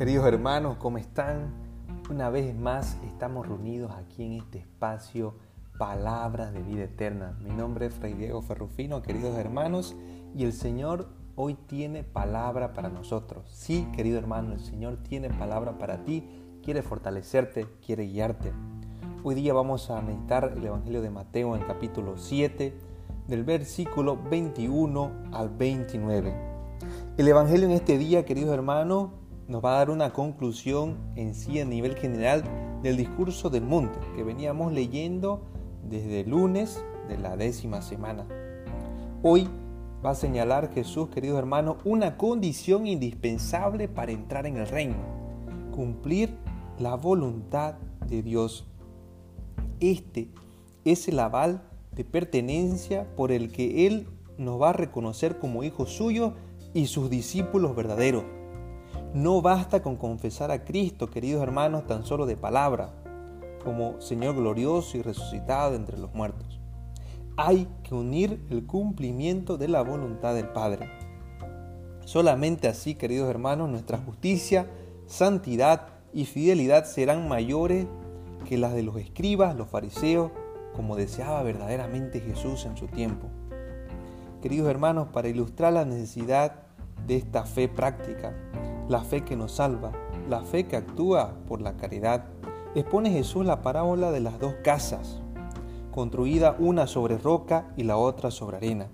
Queridos hermanos, ¿cómo están? Una vez más estamos reunidos aquí en este espacio Palabras de Vida Eterna. Mi nombre es Fray Diego Ferrufino, queridos hermanos, y el Señor hoy tiene palabra para nosotros. Sí, querido hermano, el Señor tiene palabra para ti, quiere fortalecerte, quiere guiarte. Hoy día vamos a meditar el Evangelio de Mateo en capítulo 7, del versículo 21 al 29. El Evangelio en este día, queridos hermanos, nos va a dar una conclusión en sí a nivel general del discurso del monte que veníamos leyendo desde el lunes de la décima semana. Hoy va a señalar Jesús, queridos hermanos, una condición indispensable para entrar en el reino, cumplir la voluntad de Dios. Este es el aval de pertenencia por el que Él nos va a reconocer como hijos suyos y sus discípulos verdaderos. No basta con confesar a Cristo, queridos hermanos, tan solo de palabra, como Señor glorioso y resucitado entre los muertos. Hay que unir el cumplimiento de la voluntad del Padre. Solamente así, queridos hermanos, nuestra justicia, santidad y fidelidad serán mayores que las de los escribas, los fariseos, como deseaba verdaderamente Jesús en su tiempo. Queridos hermanos, para ilustrar la necesidad de esta fe práctica, la fe que nos salva, la fe que actúa por la caridad, expone Jesús la parábola de las dos casas, construida una sobre roca y la otra sobre arena.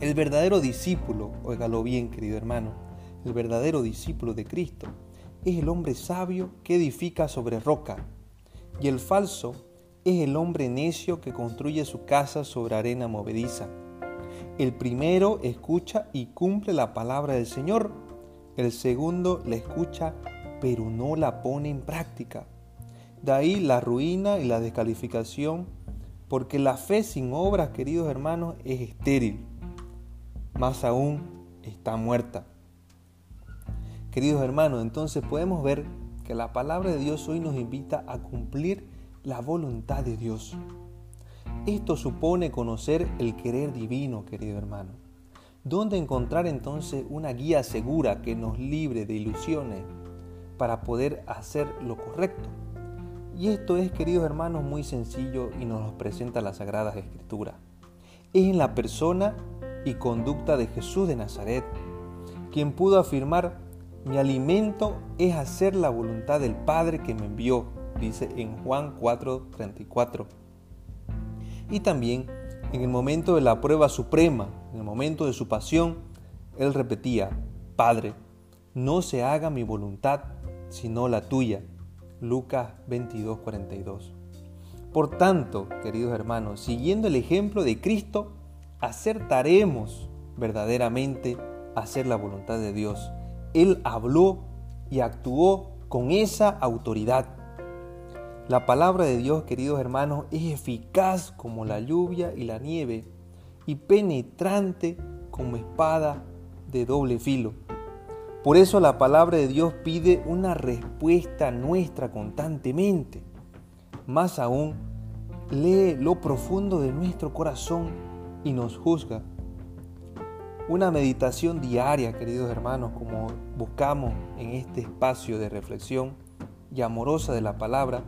El verdadero discípulo, óigalo bien querido hermano, el verdadero discípulo de Cristo es el hombre sabio que edifica sobre roca, y el falso es el hombre necio que construye su casa sobre arena movediza. El primero escucha y cumple la palabra del Señor, el segundo la escucha pero no la pone en práctica. De ahí la ruina y la descalificación, porque la fe sin obras, queridos hermanos, es estéril. Más aún, está muerta. Queridos hermanos, entonces podemos ver que la palabra de Dios hoy nos invita a cumplir la voluntad de Dios. Esto supone conocer el querer divino, querido hermano. ¿Dónde encontrar entonces una guía segura que nos libre de ilusiones para poder hacer lo correcto? Y esto es, queridos hermanos, muy sencillo y nos lo presenta la Sagrada Escritura. Es en la persona y conducta de Jesús de Nazaret, quien pudo afirmar, mi alimento es hacer la voluntad del Padre que me envió, dice en Juan 4:34. Y también en el momento de la prueba suprema, en el momento de su pasión, él repetía, Padre, no se haga mi voluntad, sino la tuya. Lucas 22, 42. Por tanto, queridos hermanos, siguiendo el ejemplo de Cristo, acertaremos verdaderamente a hacer la voluntad de Dios. Él habló y actuó con esa autoridad. La palabra de Dios, queridos hermanos, es eficaz como la lluvia y la nieve y penetrante como espada de doble filo. Por eso la palabra de Dios pide una respuesta nuestra constantemente. Más aún, lee lo profundo de nuestro corazón y nos juzga. Una meditación diaria, queridos hermanos, como buscamos en este espacio de reflexión y amorosa de la palabra,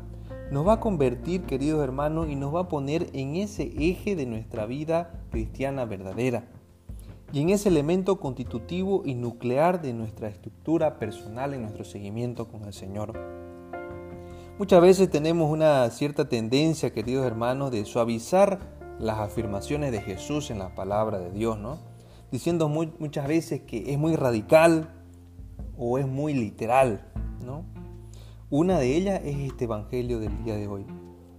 nos va a convertir, queridos hermanos, y nos va a poner en ese eje de nuestra vida cristiana verdadera y en ese elemento constitutivo y nuclear de nuestra estructura personal en nuestro seguimiento con el Señor. Muchas veces tenemos una cierta tendencia, queridos hermanos, de suavizar las afirmaciones de Jesús en la palabra de Dios, ¿no? Diciendo muchas veces que es muy radical o es muy literal, ¿no? Una de ellas es este Evangelio del día de hoy,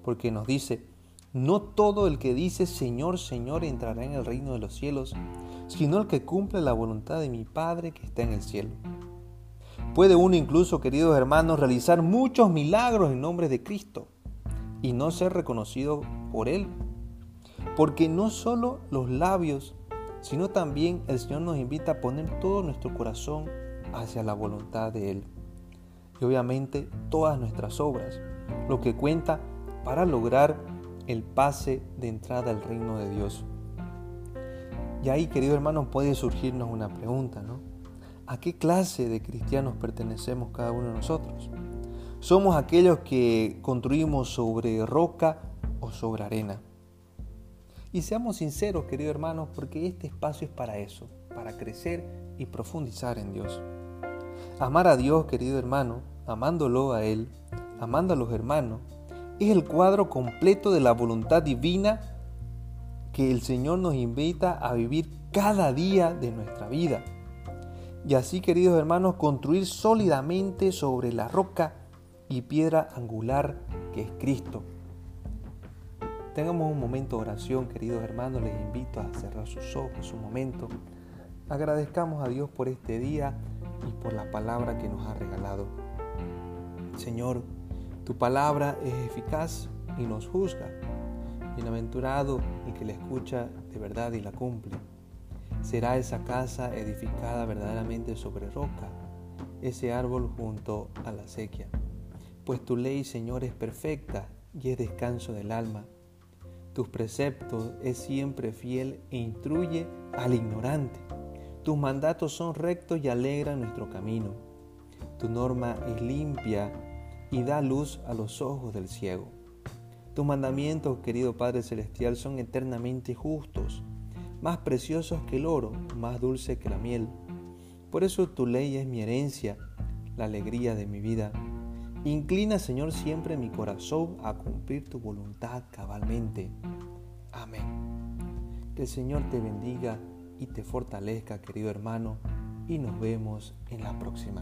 porque nos dice, no todo el que dice Señor, Señor entrará en el reino de los cielos, sino el que cumple la voluntad de mi Padre que está en el cielo. Puede uno incluso, queridos hermanos, realizar muchos milagros en nombre de Cristo y no ser reconocido por Él. Porque no solo los labios, sino también el Señor nos invita a poner todo nuestro corazón hacia la voluntad de Él y obviamente todas nuestras obras, lo que cuenta para lograr el pase de entrada al reino de Dios. Y ahí, querido hermano, puede surgirnos una pregunta, ¿no? ¿A qué clase de cristianos pertenecemos cada uno de nosotros? ¿Somos aquellos que construimos sobre roca o sobre arena? Y seamos sinceros, queridos hermanos, porque este espacio es para eso, para crecer y profundizar en Dios. Amar a Dios, querido hermano, amándolo a Él, amando a los hermanos, es el cuadro completo de la voluntad divina que el Señor nos invita a vivir cada día de nuestra vida. Y así, queridos hermanos, construir sólidamente sobre la roca y piedra angular que es Cristo. Tengamos un momento de oración, queridos hermanos, les invito a cerrar sus ojos un momento. Agradezcamos a Dios por este día y por la palabra que nos ha regalado. Señor, tu palabra es eficaz y nos juzga. Bienaventurado el que la escucha de verdad y la cumple. Será esa casa edificada verdaderamente sobre roca, ese árbol junto a la sequía. Pues tu ley, Señor, es perfecta y es descanso del alma. Tus preceptos es siempre fiel e instruye al ignorante. Tus mandatos son rectos y alegran nuestro camino. Tu norma es limpia y da luz a los ojos del ciego. Tus mandamientos, querido Padre Celestial, son eternamente justos, más preciosos que el oro, más dulce que la miel. Por eso tu ley es mi herencia, la alegría de mi vida. Inclina, Señor, siempre mi corazón a cumplir tu voluntad cabalmente. Amén. Que el Señor te bendiga y te fortalezca, querido hermano, y nos vemos en la próxima.